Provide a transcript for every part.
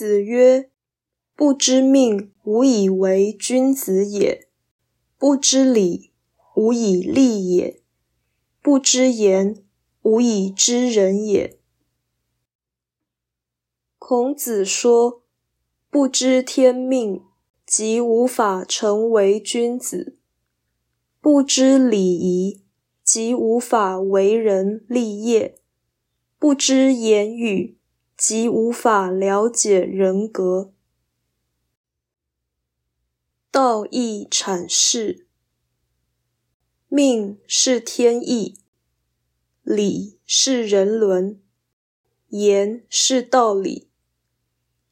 子曰：“不知命，无以为君子也；不知礼，无以立也；不知言，无以知人也。”孔子说：“不知天命，即无法成为君子；不知礼仪，即无法为人立业；不知言语，即无法了解人格。”道义阐释：命是天意，理是人伦，言是道理。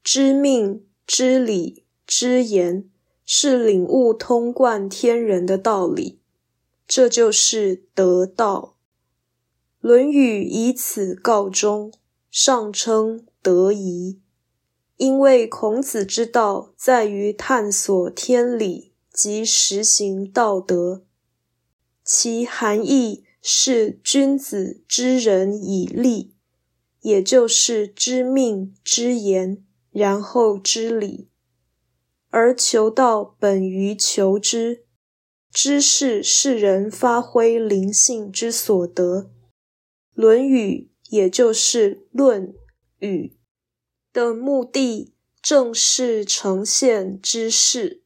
知命、知理、知言，是领悟通贯天人的道理，这就是得道。《论语》以此告终，上称德仪。因为孔子之道在于探索天理及实行道德，其含义是君子知人以立，也就是知命、知言。然后知礼，而求道本于求知，知识是人发挥灵性之所得。《论语》也就是《论语》的目的，正是呈现知识。